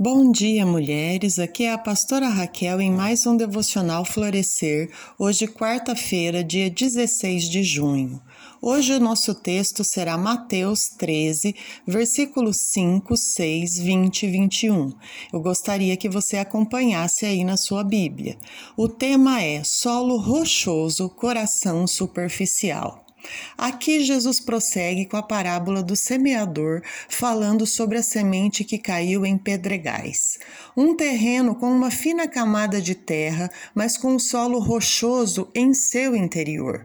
Bom dia, mulheres. Aqui é a pastora Raquel em mais um devocional Florescer, hoje, quarta-feira, dia 16 de junho. Hoje o nosso texto será Mateus 13, versículos 5, 6, 20 e 21. Eu gostaria que você acompanhasse aí na sua Bíblia. O tema é Solo rochoso, coração superficial. Aqui Jesus prossegue com a parábola do semeador, falando sobre a semente que caiu em pedregais. Um terreno com uma fina camada de terra, mas com um solo rochoso em seu interior.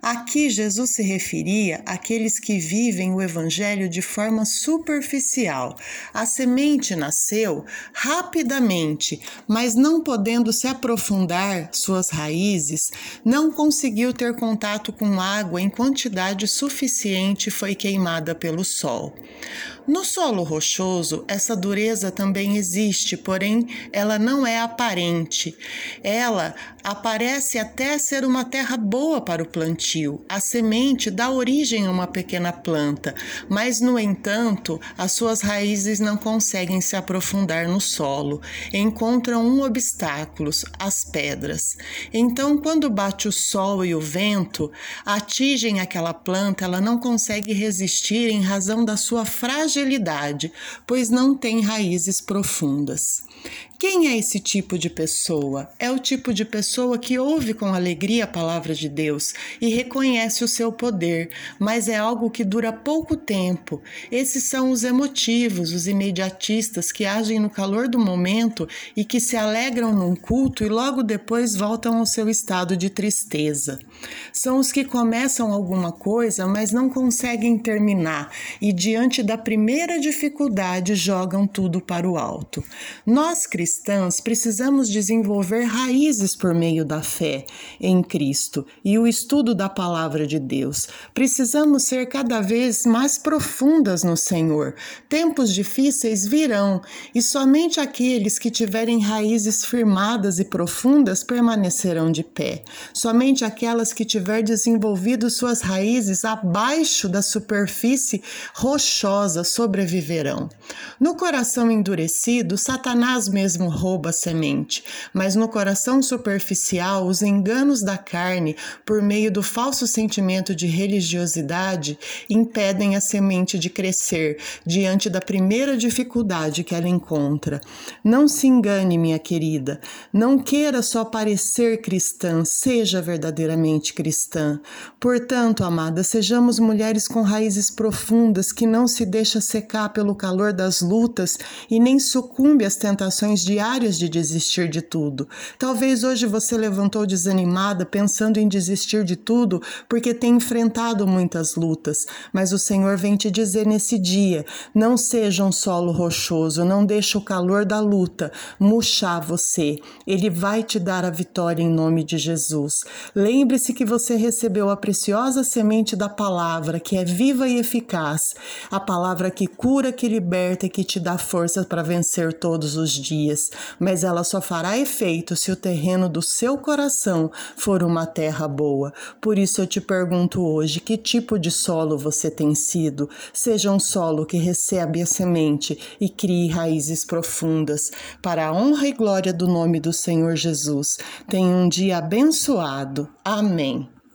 Aqui Jesus se referia àqueles que vivem o evangelho de forma superficial. A semente nasceu rapidamente, mas não podendo se aprofundar suas raízes, não conseguiu ter contato com água em quantidade suficiente foi queimada pelo sol. No solo rochoso, essa dureza também existe, porém ela não é aparente. Ela aparece até ser uma terra boa para o plantio. A semente dá origem a uma pequena planta, mas, no entanto, as suas raízes não conseguem se aprofundar no solo. Encontram um obstáculo, as pedras. Então, quando bate o sol e o vento, atingem aquela planta, ela não consegue resistir em razão da sua fragilidade fragilidade, pois não tem raízes profundas. Quem é esse tipo de pessoa? É o tipo de pessoa que ouve com alegria a palavra de Deus e reconhece o seu poder, mas é algo que dura pouco tempo. Esses são os emotivos, os imediatistas que agem no calor do momento e que se alegram num culto e logo depois voltam ao seu estado de tristeza. São os que começam alguma coisa, mas não conseguem terminar e, diante da primeira dificuldade, jogam tudo para o alto. Nós cristãos cristãs, precisamos desenvolver raízes por meio da fé em Cristo e o estudo da palavra de Deus. Precisamos ser cada vez mais profundas no Senhor. Tempos difíceis virão e somente aqueles que tiverem raízes firmadas e profundas permanecerão de pé. Somente aquelas que tiver desenvolvido suas raízes abaixo da superfície rochosa sobreviverão. No coração endurecido, Satanás mesmo mesmo rouba a semente, mas no coração superficial, os enganos da carne, por meio do falso sentimento de religiosidade, impedem a semente de crescer diante da primeira dificuldade que ela encontra. Não se engane, minha querida, não queira só parecer cristã, seja verdadeiramente cristã. Portanto, amada, sejamos mulheres com raízes profundas que não se deixa secar pelo calor das lutas e nem sucumbe às tentações de diárias de desistir de tudo. Talvez hoje você levantou desanimada, pensando em desistir de tudo, porque tem enfrentado muitas lutas, mas o Senhor vem te dizer nesse dia: não seja um solo rochoso, não deixe o calor da luta murchar você. Ele vai te dar a vitória em nome de Jesus. Lembre-se que você recebeu a preciosa semente da palavra, que é viva e eficaz, a palavra que cura, que liberta e que te dá força para vencer todos os dias mas ela só fará efeito se o terreno do seu coração for uma terra boa. Por isso eu te pergunto hoje: que tipo de solo você tem sido? Seja um solo que recebe a semente e crie raízes profundas, para a honra e glória do nome do Senhor Jesus. Tenha um dia abençoado. Amém.